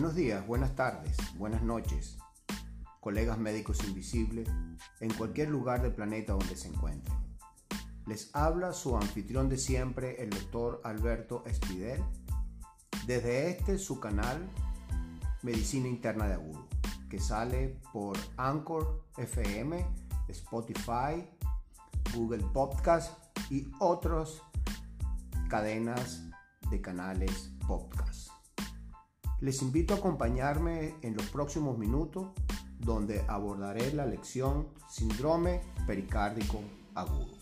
Buenos días, buenas tardes, buenas noches, colegas médicos invisibles en cualquier lugar del planeta donde se encuentren. Les habla su anfitrión de siempre, el doctor Alberto Espidel, desde este su canal Medicina Interna de Agudo, que sale por Anchor FM, Spotify, Google Podcast y otras cadenas de canales podcast. Les invito a acompañarme en los próximos minutos donde abordaré la lección Síndrome pericárdico agudo.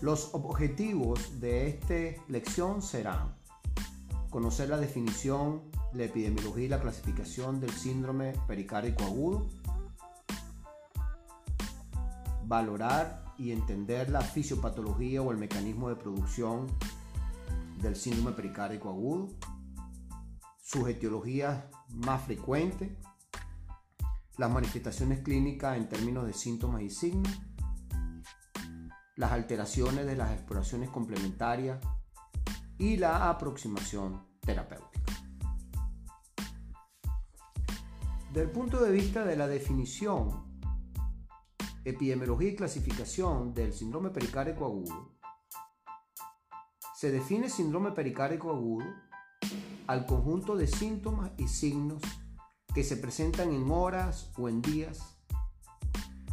Los objetivos de esta lección serán conocer la definición, la epidemiología y la clasificación del síndrome pericárdico agudo, valorar y entender la fisiopatología o el mecanismo de producción del síndrome pericárdico agudo, sus etiologías más frecuentes, las manifestaciones clínicas en términos de síntomas y signos, las alteraciones de las exploraciones complementarias y la aproximación terapéutica. Del punto de vista de la definición, epidemiología y clasificación del síndrome pericárdico agudo, se define síndrome pericárdico agudo al conjunto de síntomas y signos que se presentan en horas o en días,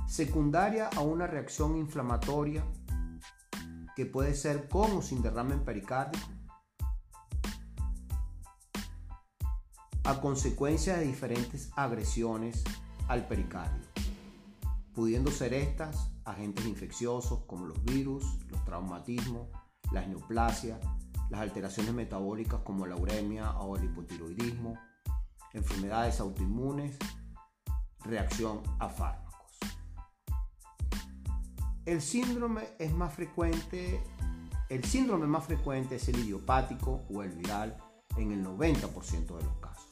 secundaria a una reacción inflamatoria que puede ser con o sin derrame pericárdico, a consecuencia de diferentes agresiones al pericardio, pudiendo ser estas agentes infecciosos como los virus, los traumatismos, la neoplasia, las alteraciones metabólicas como la uremia o el hipotiroidismo, enfermedades autoinmunes, reacción a fármacos. El síndrome es más frecuente, el síndrome más frecuente es el idiopático o el viral en el 90% de los casos.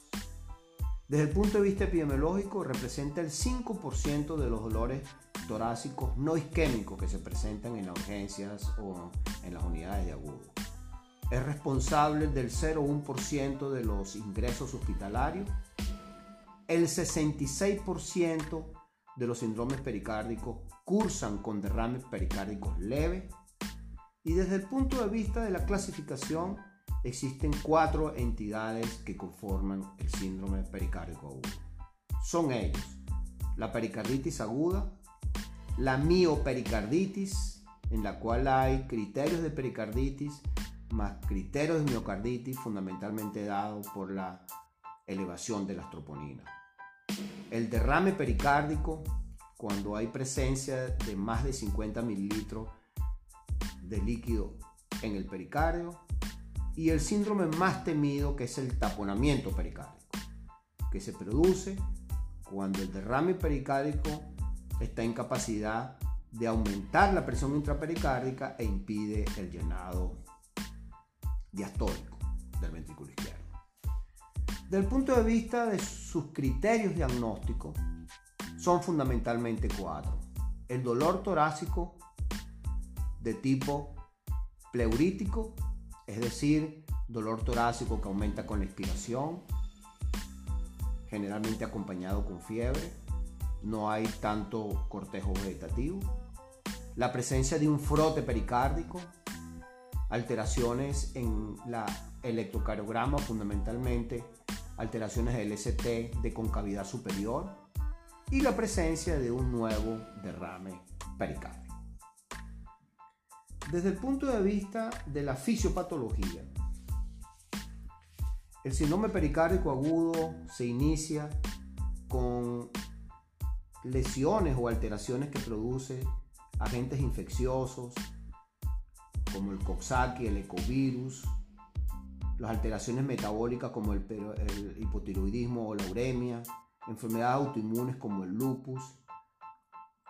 Desde el punto de vista epidemiológico, representa el 5% de los dolores torácicos no isquémicos que se presentan en las urgencias o en las unidades de agudo es responsable del 0,1% de los ingresos hospitalarios, el 66% de los síndromes pericárdicos cursan con derrames pericárdicos leves y desde el punto de vista de la clasificación existen cuatro entidades que conforman el síndrome pericárdico agudo. Son ellos la pericarditis aguda, la miopericarditis, en la cual hay criterios de pericarditis más criterios de miocarditis fundamentalmente dados por la elevación de las troponinas. El derrame pericárdico, cuando hay presencia de más de 50 mililitros de líquido en el pericardio. Y el síndrome más temido, que es el taponamiento pericárdico, que se produce cuando el derrame pericárdico está en capacidad de aumentar la presión intrapericárdica e impide el llenado diastólico del ventrículo izquierdo. Del punto de vista de sus criterios diagnósticos, son fundamentalmente cuatro. El dolor torácico de tipo pleurítico, es decir, dolor torácico que aumenta con la expiración, generalmente acompañado con fiebre, no hay tanto cortejo vegetativo. La presencia de un frote pericárdico, alteraciones en la electrocardiograma, fundamentalmente alteraciones del ST de concavidad superior y la presencia de un nuevo derrame pericárdico. Desde el punto de vista de la fisiopatología, el síndrome pericárdico agudo se inicia con lesiones o alteraciones que produce agentes infecciosos, como el Coxsackie, el ecovirus, las alteraciones metabólicas como el, hipotiroidismo o la uremia, enfermedades autoinmunes como el lupus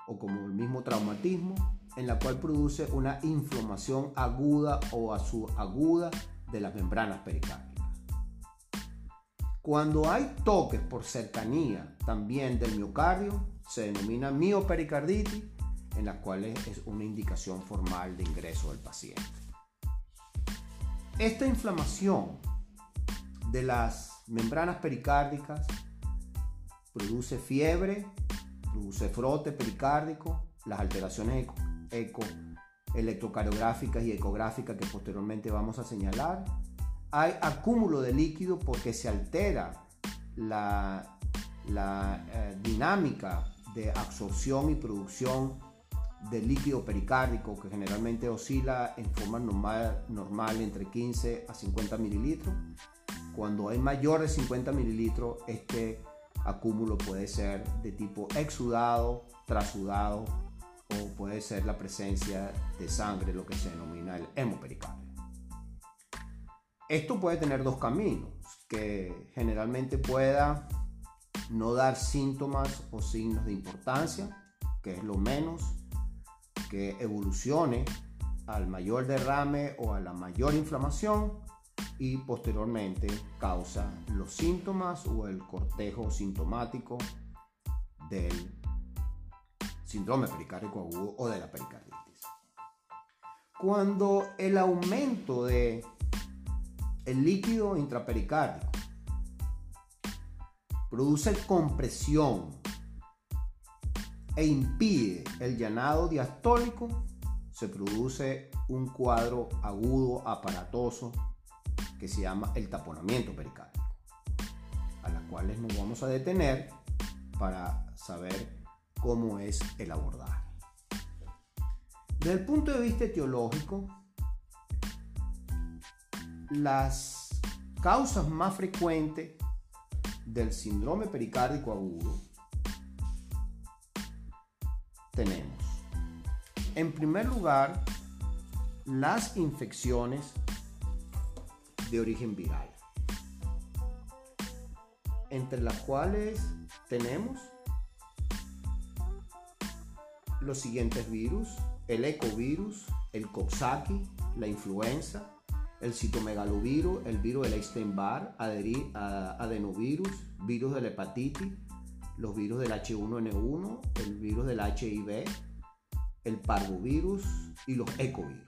o como el mismo traumatismo, en la cual produce una inflamación aguda o aguda de las membranas pericárdicas. Cuando hay toques por cercanía también del miocardio, se denomina miopericarditis en las cuales es una indicación formal de ingreso del paciente. Esta inflamación de las membranas pericárdicas, produce fiebre, produce frote pericárdico, las alteraciones eco, electrocardiográficas y ecográficas que posteriormente vamos a señalar. Hay acúmulo de líquido porque se altera la, eh, dinámica de absorción y producción del líquido pericárdico que generalmente oscila en forma normal, normal entre 15 a 50 mililitros. Cuando hay mayor de 50 mililitros, este acúmulo puede ser de tipo exudado, trasudado o puede ser la presencia de sangre, lo que se denomina el hemopericardio. Esto puede tener dos caminos, que generalmente pueda no dar síntomas o signos de importancia, que es lo menos, que evolucione al mayor derrame o a la mayor inflamación y posteriormente causa los síntomas o el cortejo sintomático del síndrome pericárdico agudo o de la pericarditis. Cuando el aumento de el líquido intrapericárdico produce compresión e impide el llanado diastólico, se produce un cuadro agudo aparatoso que se llama el taponamiento pericárdico, a las cuales nos vamos a detener para saber cómo es el abordaje. Desde el punto de vista etiológico, las causas más frecuentes del síndrome pericárdico agudo tenemos, en primer lugar, las infecciones de origen viral, entre las cuales tenemos los siguientes virus, el ecovirus, el coxsackie, la influenza, el citomegalovirus, el virus del Epstein-Barr, adenovirus, virus de la hepatitis, los virus del H1N1, el virus del HIV, el parvovirus y los ecovirus.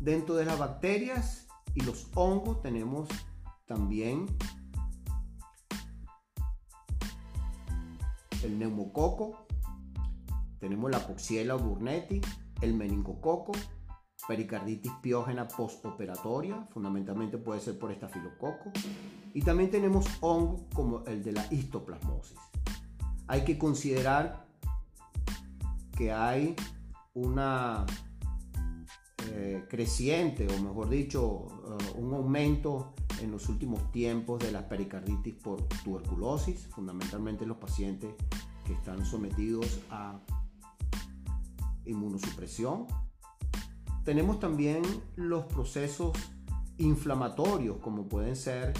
Dentro de las bacterias y los hongos tenemos también el neumococo, tenemos la Coxiella burnetti, el meningococo, pericarditis piógena postoperatoria, fundamentalmente puede ser por estafilococo, y también tenemos hongos como el de la histoplasmosis. Hay que considerar que hay una eh, creciente, o mejor dicho, eh, un aumento en los últimos tiempos de la pericarditis por tuberculosis, fundamentalmente los pacientes que están sometidos a inmunosupresión. Tenemos también los procesos inflamatorios, como pueden ser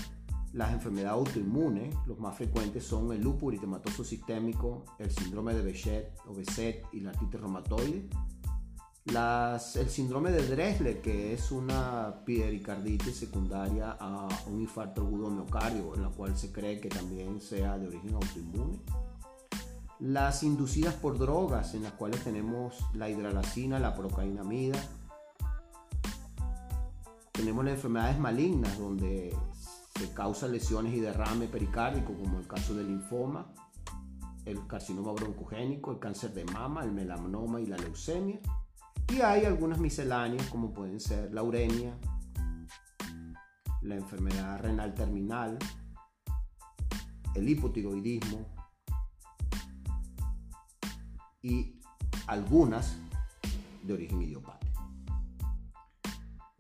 las enfermedades autoinmunes. Los más frecuentes son el lupus eritematoso sistémico, el síndrome de Bechet o y la artritis reumatoide. Las, el síndrome de Dressler, que es una pericarditis secundaria a un infarto agudo miocardio, en la cual se cree que también sea de origen autoinmune las inducidas por drogas, en las cuales tenemos la hidralacina, la procainamida. Tenemos las enfermedades malignas, donde se causan lesiones y derrame pericárdico, como el caso del linfoma, el carcinoma broncogénico, el cáncer de mama, el melanoma y la leucemia. Y hay algunas misceláneas, como pueden ser la uremia, la enfermedad renal terminal, el hipotiroidismo, y algunas de origen idiopático.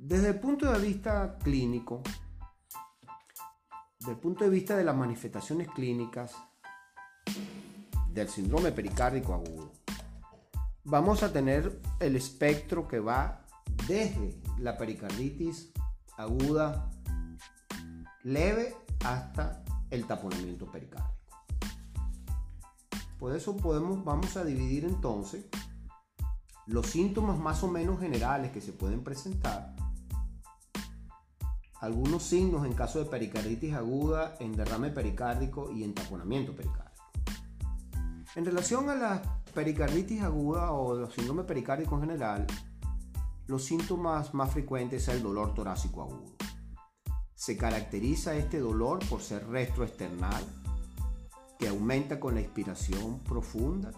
Desde el punto de vista clínico, desde el punto de vista de las manifestaciones clínicas del síndrome pericárdico agudo, vamos a tener el espectro que va desde la pericarditis aguda leve hasta el taponamiento pericárdico. Por eso podemos, vamos a dividir entonces los síntomas más o menos generales que se pueden presentar, algunos signos en caso de pericarditis aguda, en derrame pericárdico y en taponamiento pericárdico. En relación a la pericarditis aguda o los síndromes pericárdicos en general, los síntomas más frecuentes es el dolor torácico agudo. Se caracteriza este dolor por ser retroesternal, que aumenta con la inspiración profunda.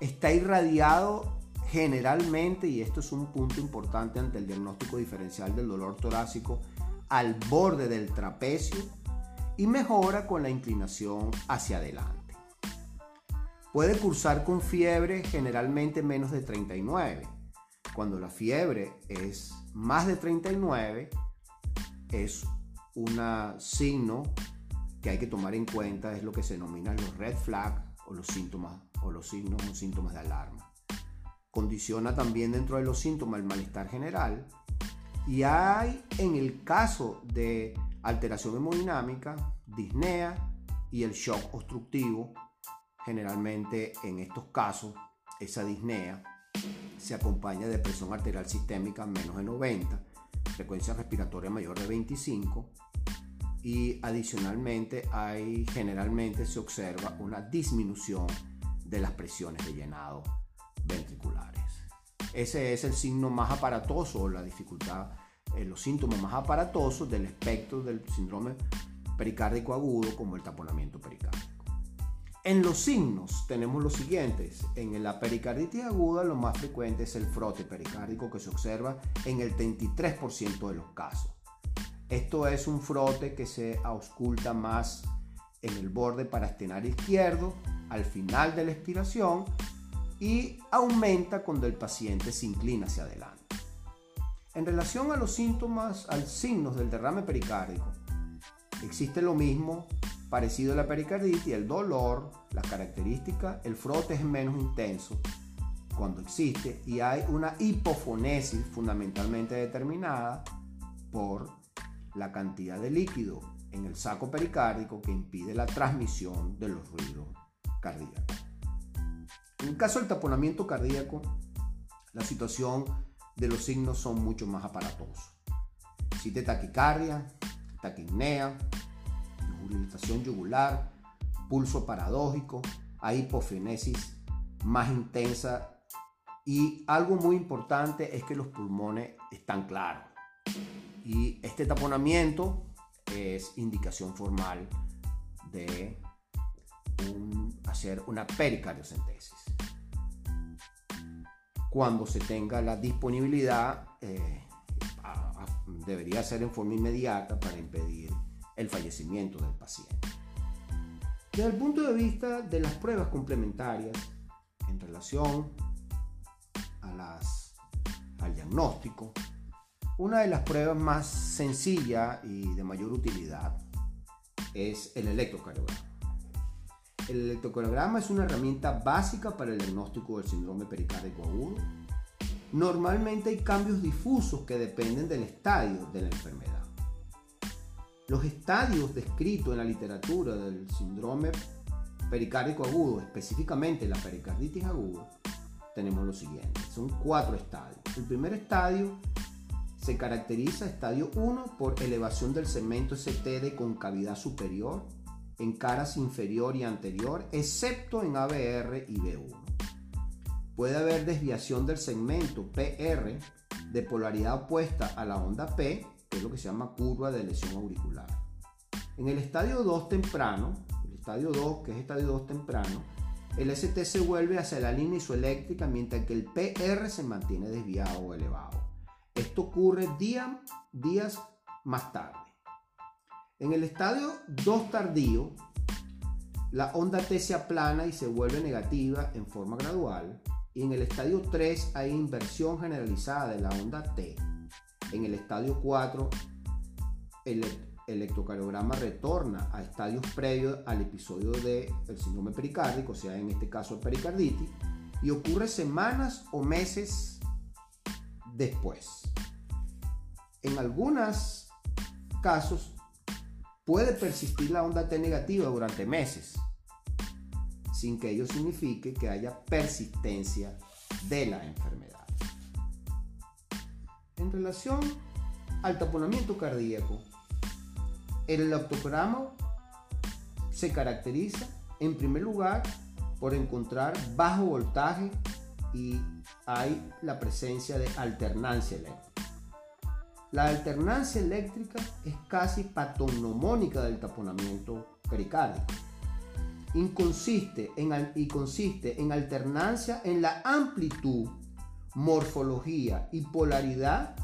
Está irradiado generalmente, y esto es un punto importante ante el diagnóstico diferencial del dolor torácico, al borde del trapecio y mejora con la inclinación hacia adelante. Puede cursar con fiebre generalmente menos de 39. Cuando la fiebre es más de 39, es un signo que hay que tomar en cuenta, es lo que se denominan los red flags o los síntomas o los signos o síntomas de alarma. Condiciona también dentro de los síntomas el malestar general y hay en el caso de alteración hemodinámica, disnea y el shock obstructivo. Generalmente en estos casos esa disnea se acompaña de presión arterial sistémica menos de 90, frecuencia respiratoria mayor de 25 y adicionalmente hay generalmente se observa una disminución de las presiones de llenado ventriculares. Ese es el signo más aparatoso, la dificultad, eh, los síntomas más aparatosos del espectro del síndrome pericárdico agudo como el taponamiento pericárdico. En los signos tenemos los siguientes. En la pericarditis aguda lo más frecuente es el frote pericárdico que se observa en el 33% de los casos. Esto es un frote que se ausculta más en el borde parastenar izquierdo al final de la expiración y aumenta cuando el paciente se inclina hacia adelante. En relación a los síntomas, al signos del derrame pericárdico, existe lo mismo parecido a la pericarditis, el dolor, las características, el frote es menos intenso cuando existe y hay una hipofonesis fundamentalmente determinada por la cantidad de líquido en el saco pericárdico que impide la transmisión de los ruidos cardíacos. En el caso del taponamiento cardíaco, la situación de los signos son mucho más aparatosos. Existe taquicardia, taquipnea, urinización yugular, pulso paradójico, hay hipofenesis más intensa y algo muy importante es que los pulmones están claros. Y este taponamiento es indicación formal de hacer una pericardiocentesis. Cuando se tenga la disponibilidad, eh, debería ser en forma inmediata para impedir el fallecimiento del paciente. Desde el punto de vista de las pruebas complementarias en relación a las, al diagnóstico, una de las pruebas más sencillas y de mayor utilidad es el electrocardiograma. El electrocardiograma es una herramienta básica para el diagnóstico del síndrome pericárdico agudo. Normalmente hay cambios difusos que dependen del estadio de la enfermedad. Los estadios descritos en la literatura del síndrome pericárdico agudo, específicamente la pericarditis aguda, tenemos lo siguiente. Son cuatro estadios. El primer estadio se caracteriza estadio 1 por elevación del segmento ST de concavidad superior en caras inferior y anterior, excepto en ABR y B1. Puede haber desviación del segmento PR de polaridad opuesta a la onda P, que es lo que se llama curva de lesión auricular. En el estadio 2 temprano, el estadio 2, que es estadio 2 temprano, el ST se vuelve hacia la línea isoeléctrica mientras que el PR se mantiene desviado o elevado. Esto ocurre días más tarde. En el estadio 2 tardío, la onda T se aplana y se vuelve negativa en forma gradual. Y en el estadio 3 hay inversión generalizada de la onda T. En el estadio 4, el electrocardiograma retorna a estadios previos al episodio del de síndrome pericárdico, o sea, en este caso pericarditis, y ocurre semanas o meses después. En algunos casos puede persistir la onda T negativa durante meses, sin que ello signifique que haya persistencia de la enfermedad. En relación al taponamiento cardíaco, el electrograma se caracteriza en primer lugar por encontrar bajo voltaje y hay la presencia de alternancia eléctrica. La alternancia eléctrica es casi patognomónica del taponamiento pericárdico en, y consiste en alternancia en la amplitud, morfología y polaridad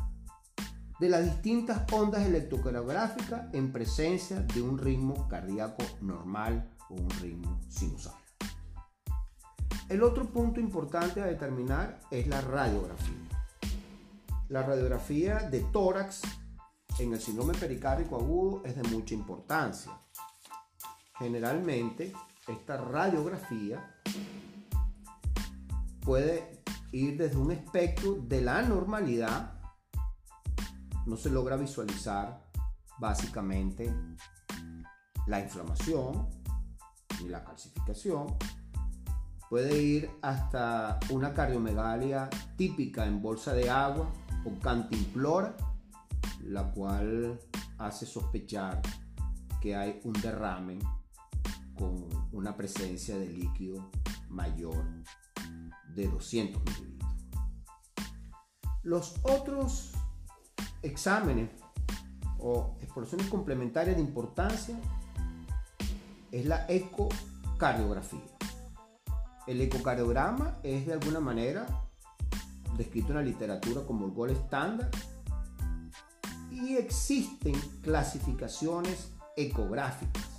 de las distintas ondas electrocardiográficas en presencia de un ritmo cardíaco normal o un ritmo sinusal. El otro punto importante a determinar es la radiografía. La radiografía de tórax en el síndrome pericárdico agudo es de mucha importancia. Generalmente, esta radiografía puede ir desde un espectro de la normalidad, no se logra visualizar básicamente la inflamación ni la calcificación, puede ir hasta una cardiomegalia típica en bolsa de agua o cantimplora, la cual hace sospechar que hay un derrame con una presencia de líquido mayor de 200 mililitros. Los otros exámenes o exploraciones complementarias de importancia es la ecocardiografía. El ecocardiograma es de alguna manera descrito en la literatura como el gol estándar y existen clasificaciones ecográficas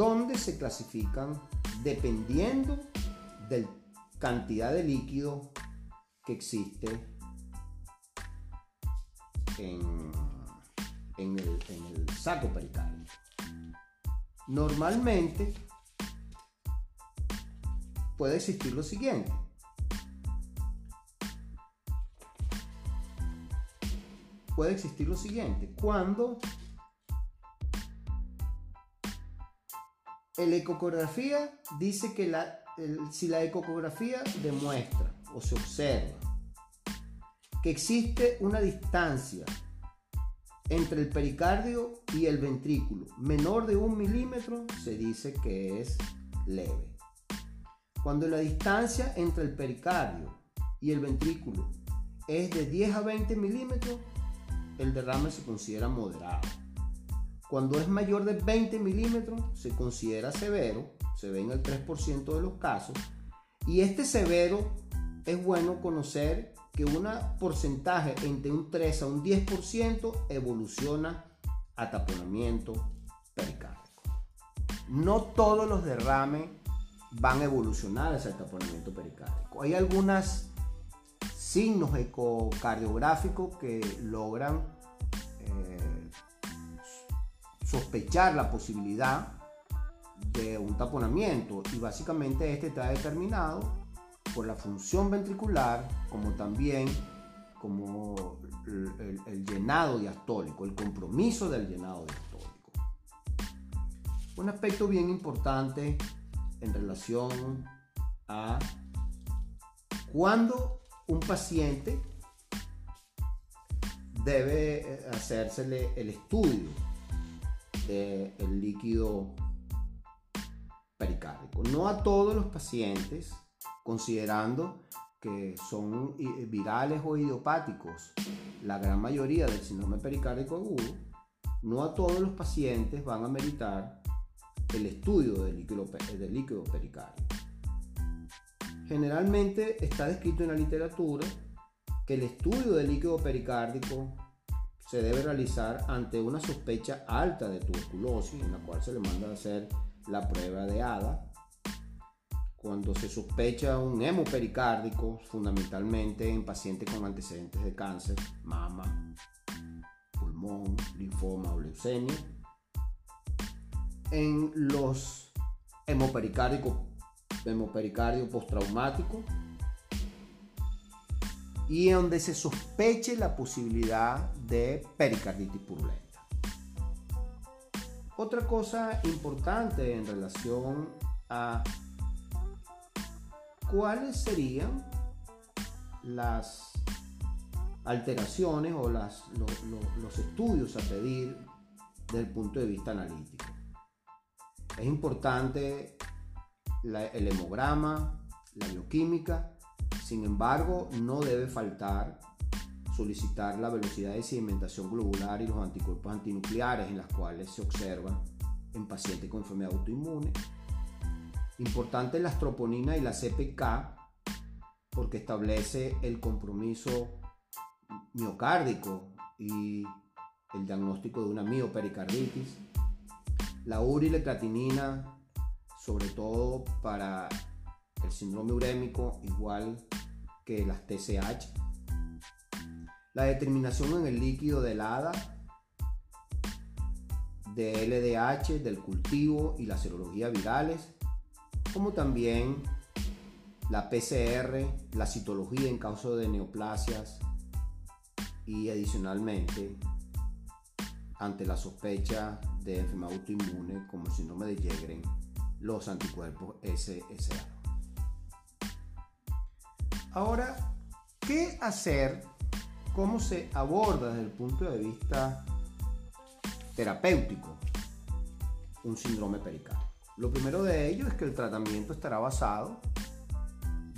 donde se clasifican dependiendo de la cantidad de líquido que existe en, el, saco pericárdico. Normalmente puede existir lo siguiente. Puede existir lo siguiente. Cuando la ecografía dice que si la ecografía demuestra o se observa que existe una distancia entre el pericardio y el ventrículo menor de un milímetro, se dice que es leve. Cuando la distancia entre el pericardio y el ventrículo es de 10 a 20 milímetros, el derrame se considera moderado. Cuando es mayor de 20 milímetros, se considera severo, se ve en el 3% de los casos. Y este severo es bueno conocer que un porcentaje entre un 3 a un 10% evoluciona a taponamiento pericárdico. No todos los derrames van a evolucionar hacia el taponamiento pericárdico. Hay algunos signos ecocardiográficos que logran eh, sospechar la posibilidad de un taponamiento y básicamente este está determinado por la función ventricular como también como el, llenado diastólico, el compromiso del llenado diastólico. Un aspecto bien importante en relación a cuando un paciente debe eh, hacérsele el estudio del líquido pericárdico. No a todos los pacientes, considerando que son virales o idiopáticos, la gran mayoría del síndrome pericárdico agudo, no a todos los pacientes van a meritar el estudio del líquido, del líquido. Generalmente está descrito en la literatura que el estudio del líquido pericárdico se debe realizar ante una sospecha alta de tuberculosis, en la cual se le manda a hacer la prueba de ADA. Cuando se sospecha un hemopericárdico, fundamentalmente en pacientes con antecedentes de cáncer, mama, pulmón, linfoma o leucemia. En los hemopericardios, hemopericardio postraumático, y donde se sospeche la posibilidad de pericarditis purulenta. Otra cosa importante en relación a cuáles serían las alteraciones o las, los estudios a pedir desde el punto de vista analítico. Es importante el hemograma, la bioquímica sin embargo, no debe faltar solicitar la velocidad de sedimentación globular y los anticuerpos antinucleares en las cuales se observan en pacientes con enfermedad autoinmune. Importante la troponina y la CPK porque establece el compromiso miocárdico y el diagnóstico de una miopericarditis. La urilecratinina, sobre todo para el síndrome urémico, igual que las TSH. La determinación en el líquido del ADA, de LDH, del cultivo y la serología virales como también la PCR, la citología en caso de neoplasias y adicionalmente ante la sospecha de enfermedad autoinmune como el síndrome de Yegren, los anticuerpos SSA. Ahora, ¿qué hacer? ¿Cómo se aborda desde el punto de vista terapéutico un síndrome pericardio? Lo primero de ello es que el tratamiento estará basado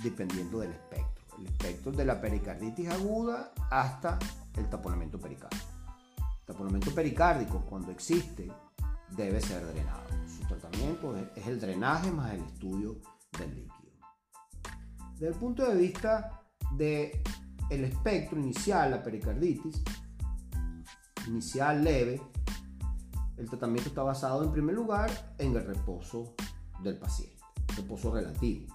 dependiendo del espectro. El espectro de la pericarditis aguda hasta el taponamiento pericárdico. El taponamiento pericárdico, cuando existe, debe ser drenado. Su tratamiento es el drenaje más el estudio del líquido. Desde el punto de vista del el espectro inicial, la pericarditis, inicial leve, el tratamiento está basado en primer lugar en el reposo del paciente, reposo relativo.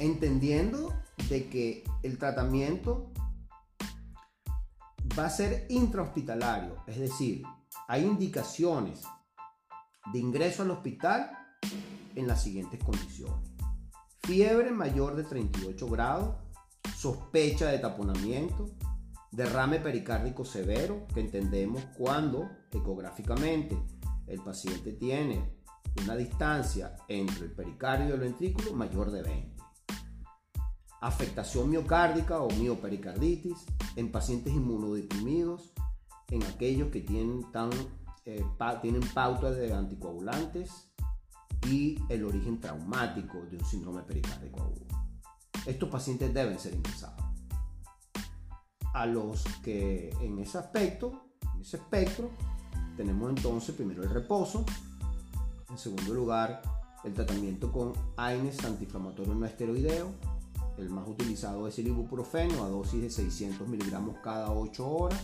Entendiendo de que el tratamiento va a ser intrahospitalario, es decir, hay indicaciones de ingreso al hospital en las siguientes condiciones. Fiebre mayor de 38 grados, sospecha de taponamiento, derrame pericárdico severo, que entendemos cuando ecográficamente el paciente tiene una distancia entre el pericardio y el ventrículo mayor de 20. Afectación miocárdica o miopericarditis en pacientes inmunodeprimidos, en aquellos que tienen, tan, eh, tienen pautas de anticoagulantes y el origen traumático de un síndrome pericárdico agudo. Estos pacientes deben ser ingresados a los que en ese aspecto, en ese espectro, tenemos entonces primero el reposo, en segundo lugar el tratamiento con AINES antiinflamatorio no esteroideo, el más utilizado es el ibuprofeno a dosis de 600 miligramos cada 8 horas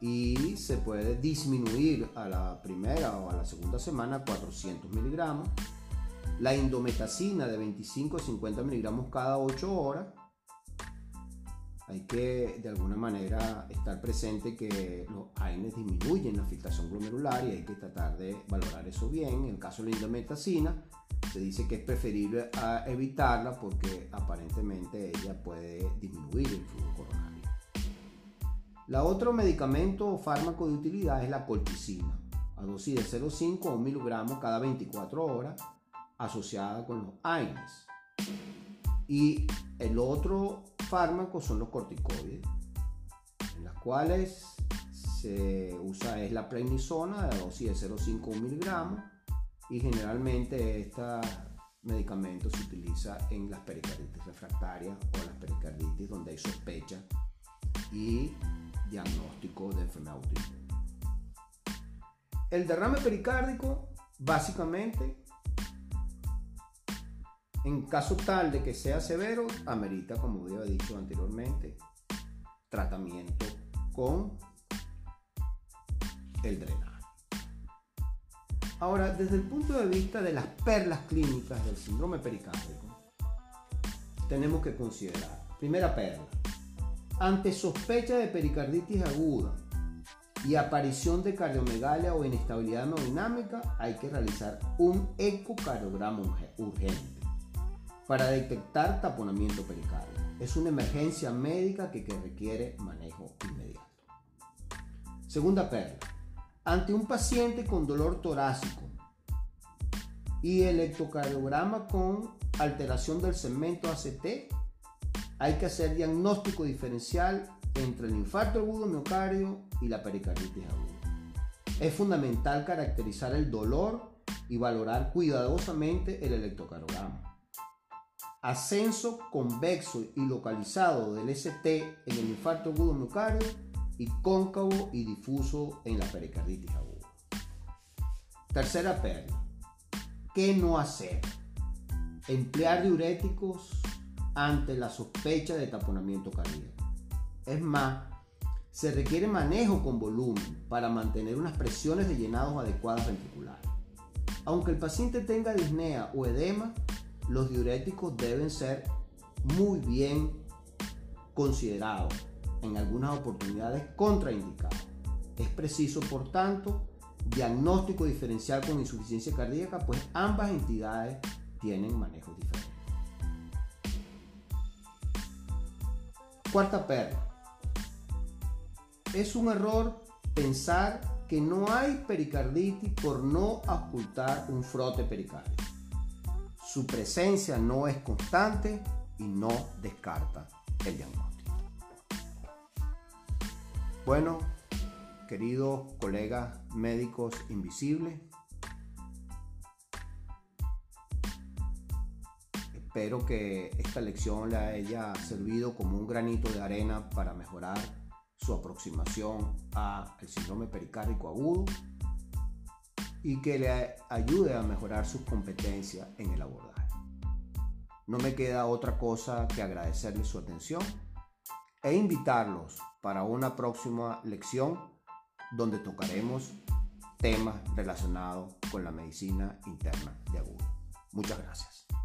y se puede disminuir a la primera o a la segunda semana 400 miligramos. La indometacina de 25 a 50 miligramos cada 8 horas hay que de alguna manera estar presente que los AINES disminuyen la filtración glomerular y hay que tratar de valorar eso bien. En el caso de la indometacina, se dice que es preferible evitarla porque aparentemente ella puede disminuir el flujo coronario. La otro medicamento o fármaco de utilidad es la colchicina, a dosis de 0,5 o 1 miligramos cada 24 horas, asociada con los AINES. Y el otro fármacos son los corticoides, en las cuales se usa es la prednisona de dosis de 0,5 miligramos y generalmente este medicamento se utiliza en las pericarditis refractarias o las pericarditis donde hay sospecha y diagnóstico de enfermedad. El derrame pericárdico básicamente en caso tal de que sea severo, amerita, como había dicho anteriormente, tratamiento con el drenaje. Ahora, desde el punto de vista de las perlas clínicas del síndrome pericárdico, tenemos que considerar, primera perla, ante sospecha de pericarditis aguda y aparición de cardiomegalia o inestabilidad hemodinámica, hay que realizar un ecocardiograma urgente para detectar taponamiento pericárdico. Es una emergencia médica que, requiere manejo inmediato. Segunda perla. Ante un paciente con dolor torácico y electrocardiograma con alteración del segmento ACT, hay que hacer diagnóstico diferencial entre el infarto agudo miocardio y la pericarditis aguda. Es fundamental caracterizar el dolor y valorar cuidadosamente el electrocardiograma ascenso convexo y localizado del ST en el infarto agudo miocardio y cóncavo y difuso en la pericarditis aguda. Tercera perla. ¿Qué no hacer? Emplear diuréticos ante la sospecha de taponamiento cardíaco. Es más, se requiere manejo con volumen para mantener unas presiones de llenados adecuadas ventriculares. Aunque el paciente tenga disnea o edema, los diuréticos deben ser muy bien considerados, en algunas oportunidades contraindicados. Es preciso, por tanto, diagnóstico diferencial con insuficiencia cardíaca, pues ambas entidades tienen manejos diferentes. Cuarta perla. Es un error pensar que no hay pericarditis por no ocultar un frote pericárdico. Su presencia no es constante y no descarta el diagnóstico. Bueno, queridos colegas médicos invisibles, espero que esta lección le haya servido como un granito de arena para mejorar su aproximación al síndrome pericárdico agudo y que le ayude a mejorar sus competencias en el abordaje. No me queda otra cosa que agradecerles su atención e invitarlos para una próxima lección donde tocaremos temas relacionados con la medicina interna de agudo. Muchas gracias.